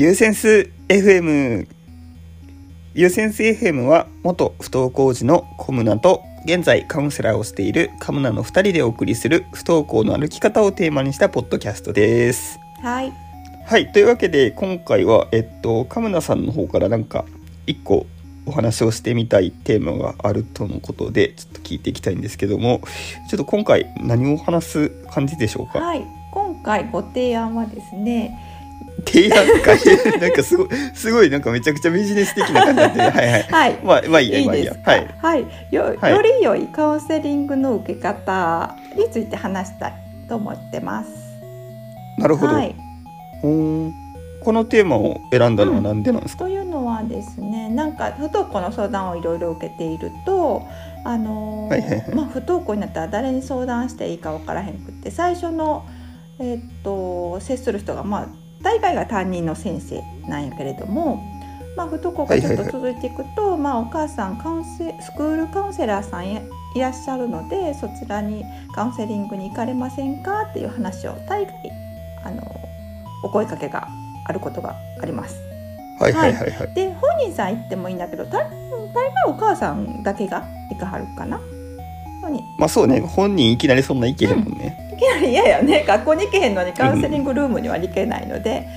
ユーセンス FM ユーセンス FM は元不登校児のコムナと現在カウンセラーをしているカムナの2人でお送りする不登校の歩き方をテーマにしたポッドキャストです。はい。はいというわけで今回はえっとカムナさんの方からなんか1個お話をしてみたいテーマがあるとのことでちょっと聞いていきたいんですけどもちょっと今回何を話す感じでしょうか？はい。今回ご提案はですね、提案会なんかすごいすごいなんかめちゃくちゃビジネス的な感じではい はいはい。まあまあいいやいいまあいいですか。やはいはい。よ、はいより良いカウンセリングの受け方について話したいと思ってます。なるほど、はい。このテーマを選んだのはなんでなんですか、というのはですね、なんか不登校の相談をいろいろ受けていると、あのーはいはいはいまあ不登校になったら誰に相談していいかわからへんくって、最初のえーっと接する人がまあ大概が担任の先生なんやけれども、まあ不登校がちょっと続いていくと、まあお母さんカウンセスクールカウンセラーさんやいらっしゃるので、そちらにカウンセリングに行かれませんかっていう話を大概あのお声かけがあることがあります。はいはいはい。はい。で本人さん行ってもいいんだけど大大概お母さんだけが行かはるかな。まあそうね。本人いきなりそんな意見へんもんね、いきなり嫌やね学校に行けへんのにカウンセリングルームには行けないので、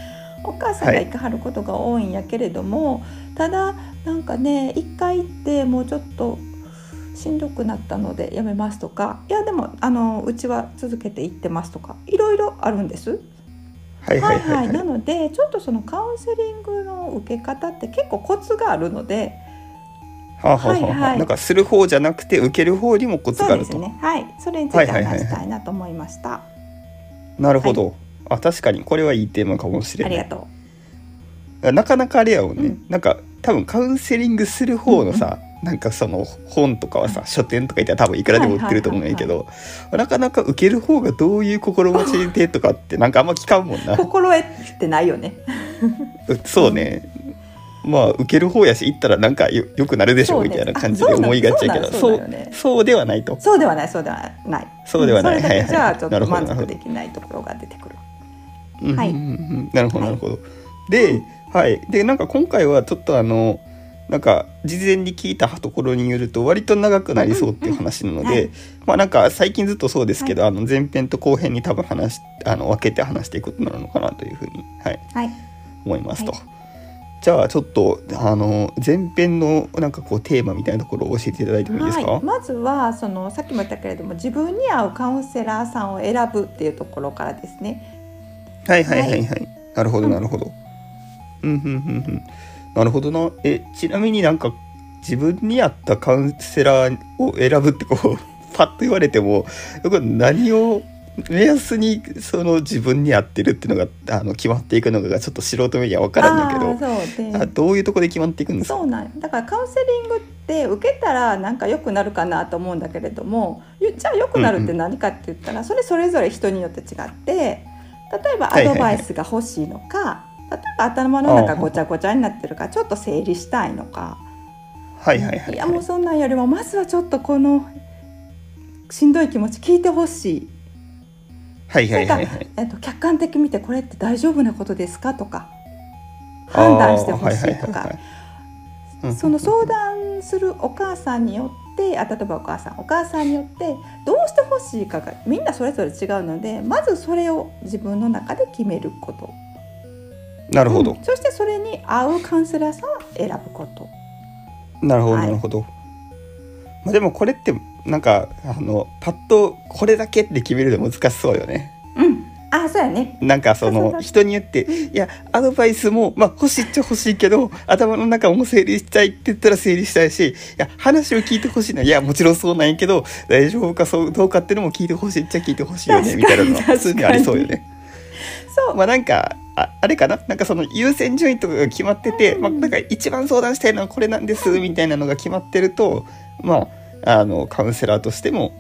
お母さんが行かはることが多いんやけれども、ただなんかね一回行ってもうちょっとしんどくなったのでやめますとかいやでもあのうちは続けて行ってますとかいろいろあるんです。はいはいはいはい、なのでちょっとそのカウンセリングの受け方って結構コツがあるのではあは。あはいはい。なんかする方じゃなくて受ける方にもコツがあると、すね。はい。それについて話したいなと思いました、なるほど、あ確かにこれはいいテーマかもしれない。ありがとなかなかあれやもんね、うん。なんか多分カウンセリングする方のさ、なんかその本とかはさ書店とか行ったら多分いくらでも売ってると思うんやけど、なかなか受ける方がどういう心持ちでとかってなんかあんま聞かんもんな。う 心得ってないよね。うそうねまあ受ける方やし行ったらなんかよよくなるでしょそうねみたいな感じで思いがちやけどあそそうそうではないと。そうではないそうではない。そうではない。はいはいけじゃあちょっなると満足ほどなるほど。できないところが出てくる。うんはい。なるほどはないるほど、で、はい。でなんか今回はちょっとあのなんか事前に聞いたところによると割と長くなりそうっていう話なので、まあなんか最近ずっとそうですけど、あの前編と後編に多分話しあの分けて話していくことになるのかなというふうに、はい、はい。思いますと。はいじゃあちょっとあの前編のなんかこうテーマみたいなところを教えていただいてもいいですか、はい、まずはそのさっきも言ったけれども自分に合うカウンセラーさんを選ぶっていうところからですねはいはいはいはい。なるほどなるほど。うんうんうんうん。なるほどな。えちなみになんか自分に合ったカウンセラーを選ぶってこう パッと言われてもこれ何を目安にその自分に合ってるっていうのがあの決まっていくのかがちょっと素人目には分からんやけどうであどういうとこで決まっていくんですか？そうなんよだからカウンセリングって受けたらなんか良くなるかなと思うんだけれどもゆじゃあ良くなるって何かって言ったら、それそれぞれ人によって違って例えばアドバイスが欲しいのか、例えば頭の中ごちゃごちゃになってるからちょっと整理したいのか、はいはいはい、いやもうそんなんよりもまずはちょっとこのしんどい気持ち聞いてほしい。はいはいはいはい。か。えっと、客観的に見てこれって大丈夫なことですか？とか判断してほしいとか。うんその相談するお母さんによってあ例えばお母さんお母さんによってどうしてほしいかがみんなそれぞれ違うのでまずそれを自分の中で決めること。なるほど、うん。そしてそれに合うカウンセラーさんを選ぶこと。なるほどはい。なるほど、まあでもこれってなんかあのパッとこれだけって決めるの難しそうよね。うん。あそうやね。なんかその人によっていやアドバイスもまあ欲しいっちゃ欲しいけど頭の中も整理したいって言ったら整理したいしいや話を聞いてほしいないやもちろんそうなんやけど大丈夫かそうどうかっていうのも聞いてほしいっちゃ聞いてほしいよねみたいなのは 普通にありそうよね。そう、まあなんかああれかな？なんかその優先順位とかが決まってて、うんまあ、なんか一番相談したいのはこれなんですみたいなのが決まってるとまああのカウンセラーとしても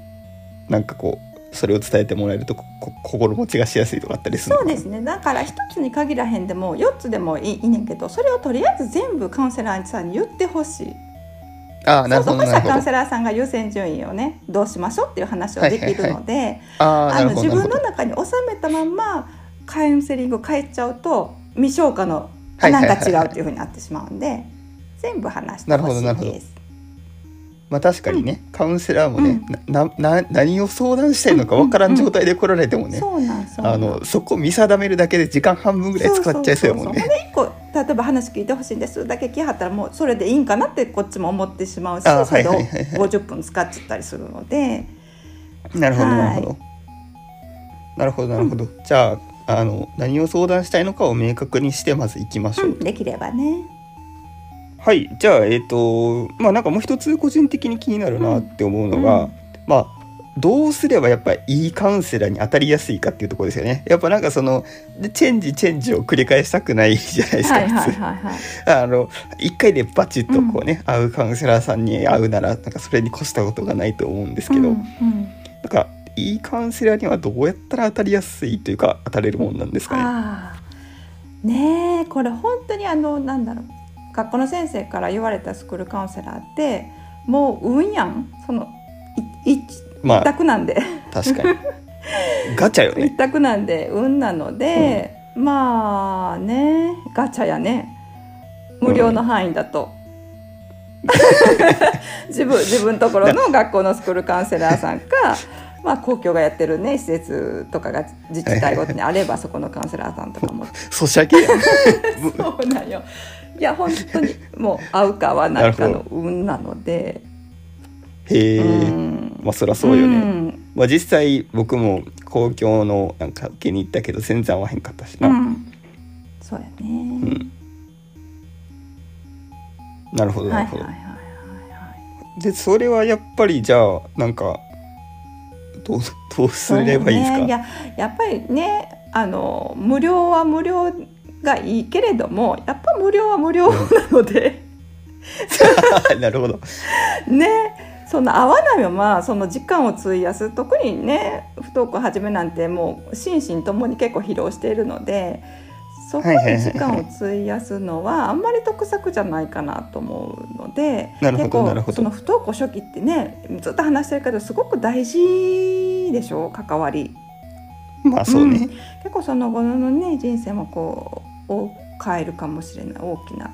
なんかこうそれを伝えてもらえると心持ちがしやすいとかあったりするそうですね。だから一つに限らへんでも4つでもいいいいねんけどそれをとりあえず全部カウンセラーさんに言ってほしい。ああなるそうそうそしたらカウンセラーさんが優先順位をねどうしましょうっていう話をできるので、自分の中に収めたまんまカウンセリングを変えちゃうと未消化のあなんか違うっていうふうになってしまうんで全部話してほしいなるほどなるほです。まあ確かにね、カウンセラーもね、なな何を相談したいのかわからん状態で来られてもね、あのそこ見定めるだけで時間半分ぐらい使っちゃいそうやもんね。ほんで一個例えば話聞いてほしいんですだけ聞いはったらもうそれでいいんかなってこっちも思ってしまうしあそれをはいはいはいはい50分使っちゃったりするので、なるほどはいなるほど。なるほどなるほど。じゃああの何を相談したいのかを明確にしてまず行きましょう。うんできればね。はいじゃあえっ、とまあなんかもう一つ個人的に気になるなって思うのが、うんまあどうすればやっぱりいいカウンセラーに当たりやすいかっていうところですよね。やっぱなんかそのでチェンジチェンジを繰り返したくないじゃないですか。はいはいはいはい。あの一回でバチッとこうね、会うカウンセラーさんに会うならなんかそれに越したことがないと思うんですけど、うんうんなんかいいカウンセラーにはどうやったら当たりやすいというか当たれるもんなんですかね。ねえこれ本当にあのなんだろう学校の先生から言われたスクールカウンセラーってもう運やん。そのいいまあ。一択なんで。確かに。ガチャよね。一択なんで運なので、まあねガチャやね。無料の範囲だと。自分自分のところの学校のスクールカウンセラーさんか、まあ、公共がやってるね施設とかが自治体ごとにあればそこのカウンセラーさんとかもソシャゲやん。そうなんよ。いや本当にもう合うか合わないかの運なので。へえ。うんまあそりゃそうよね。んまあ実際僕も公共のなんか受けに行ったけど全然合わへんかったしな。うんそうやね。うんなるほどなるほど。はいはいはいはいはい。でそれはやっぱりじゃあなんかどう どうすればいいですか？ね、いややっぱりねあの無料は無料がいいけれどもやっぱ無料は無料なので、なるほど。ねその合わないままその時間を費やす特にね不登校始めなんてもう心身ともに結構疲労しているのでそこに時間を費やすのはあんまり得策じゃないかなと思うので結構その不登校初期ってねずっと話してるけどすごく大事でしょ関わり。まあそうね。結構その後のね人生もこうを変えるかもしれない大きな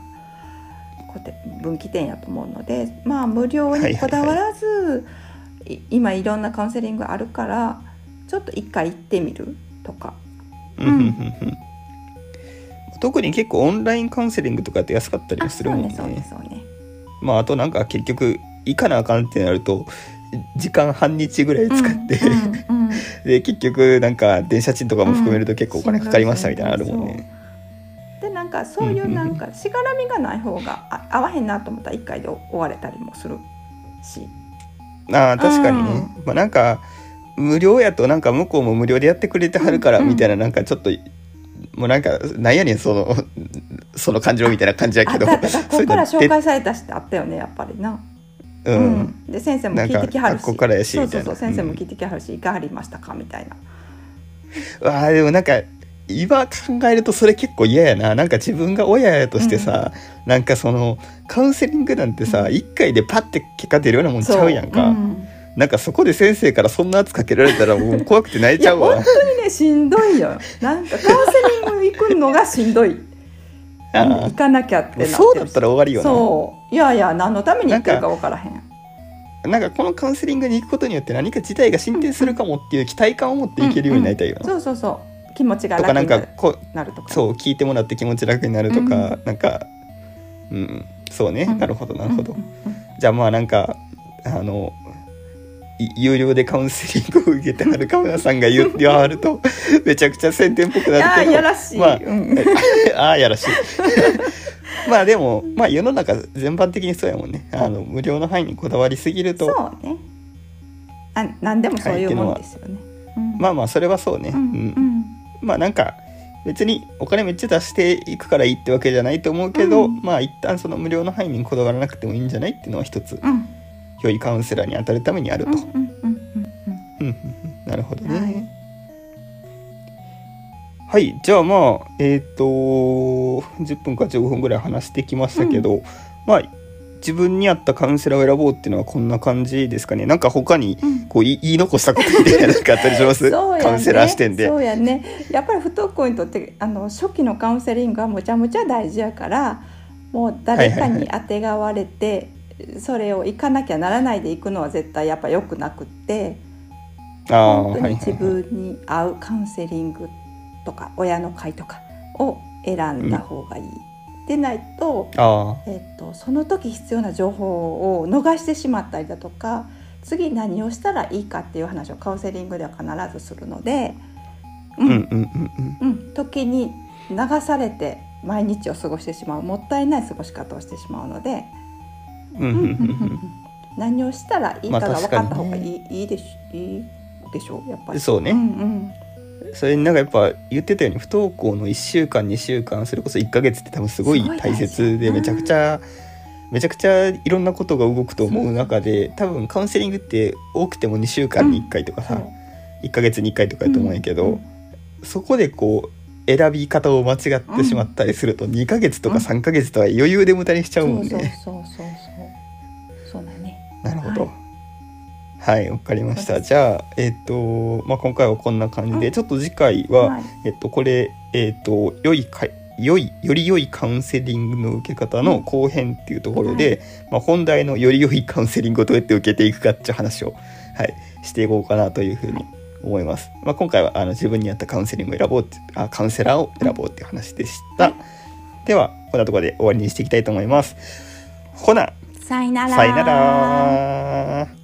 分岐点やと思うのでまあ無料にこだわらず、い今いろんなカウンセリングあるからちょっと一回行ってみるとか。うんうんうんうん特に結構オンラインカウンセリングとかって安かったりするもんね。そうねそうねそうね。まああとなんか結局行かなあかんってなると時間半日ぐらい使って、うんうんうん で結局なんか電車賃とかも含めると結構お金かかりましたみたいなのあるもんね。でなんかそういうなんかしがらみがない方があ合わへんなと思ったら一回で終われたりもするし。ああ確かにね、うまあなんか無料やとなんか向こうも無料でやってくれてはるからみたいななんかちょっともうなんかなんやねんその その感情みたいな感じやけど。あだって学校から紹介されたしってあったよねやっぱりな。でうん、で先生も聞いてきはるし。なんからやしそうみたいうなそそう先生も聞いてきはるし、いかがありましたかみたいな。あーでもなんか今考えるとそれ結構嫌やな。なんか自分が親やとしてさ、なんかそのカウンセリングなんてさ、うん。一回でパッて結果出るようなもんちゃうやんか、んなんかそこで先生からそんな圧かけられたらもう怖くて泣いちゃうわ。当にねしんどいよ。なんかカウンセリング行くのがしんどい。行かなきゃってなって。るしそうだったら終わりよな。そう。いやいや何のために行ってるか分からへん。なんかこのカウンセリングに行くことによって何か事態が進展するかもっていう期待感を持っていけるようになりたいよな、そうそうそう。気持ちがとかなん楽になるかこうなるとか。そう聞いてもらって気持ち楽になるとか、うん。なんかうん。そうね、うん。なるほどなるほど、うん。うん。うん。じゃあまあなんかあのい有料でカウンセリングを受けてはるカメラさんが言ってはると めちゃくちゃ宣伝っぽくなるけどいやらしい、まあうん。ああやらしい。まあでもまあ世の中全般的にそうやもんね。あの無料の範囲にこだわりすぎると。そうね。あ何でもそういうもんですよね、うん。まあまあそれはそうね、うん。うん。まあなんか別にお金めっちゃ出していくからいいってわけじゃないと思うけど、うん。まあ一旦その無料の範囲にこだわらなくてもいいんじゃないっていうのは一つ。うん良いカウンセラーに当たるためにあると。なるほどね。はい、はい、じゃあまあえっ、ー、と10分か15分ぐらい話してきましたけど、うん、まあ自分に合ったカウンセラーを選ぼうっていうのはこんな感じですかね。なんか他にこう言い残したことみたいなかあったりします、ね、カウンセラー視点で。そうやね。やっぱり不登校にとってあの初期のカウンセリングはむちゃむちゃ大事やからもう誰かにあてがわれて、はい。はいはいそれを行かなきゃならないで行くのは絶対やっぱ良くなくって本当に自分に合うカウンセリングとか親の会とかを選んだ方がいい。でないとあえっと、その時必要な情報を逃してしまったりだとか次何をしたらいいかっていう話をカウンセリングでは必ずするので、あうんうんうんうん。うん時に流されて毎日を過ごしてしまう。もったいない過ごし方をしてしまうので、何をしたらいいかがまあ分かった方がいい,、いいでしいいでしょうやっぱり。そうね。うんうん。それになんかやっぱ言ってたように不登校の1週間2週間それこそ1ヶ月って多分すごい大切でめちゃくちゃめちゃくちゃいろんなことが動くと思う中で多分カウンセリングって多くても2週間に1回とかさ、そう1ヶ月に1回とかやと思うんやけど、うんうんそこでこう選び方を間違ってしまったりすると2ヶ月とか3ヶ月とか余裕で無駄にしちゃうもんね。そうそうそう。なるほど。はいはい、わかりました。じゃあ、えっ、と、まあ、今回はこんな感じで、ちょっと次回は、はいえっと、これ、えっと、良いか、良い、より良いカウンセリングの受け方の後編っていうところで、まあ、本題のより良いカウンセリングをどうやって受けていくかっていう話を、はい、していこうかなというふうに思います。まあ、今回は、あの、自分に合ったカウンセリングを選ぼうあ、カウンセラーを選ぼうっていう話でした。はいでは、こんなところで終わりにしていきたいと思います。ほな、さよなら。さよなら。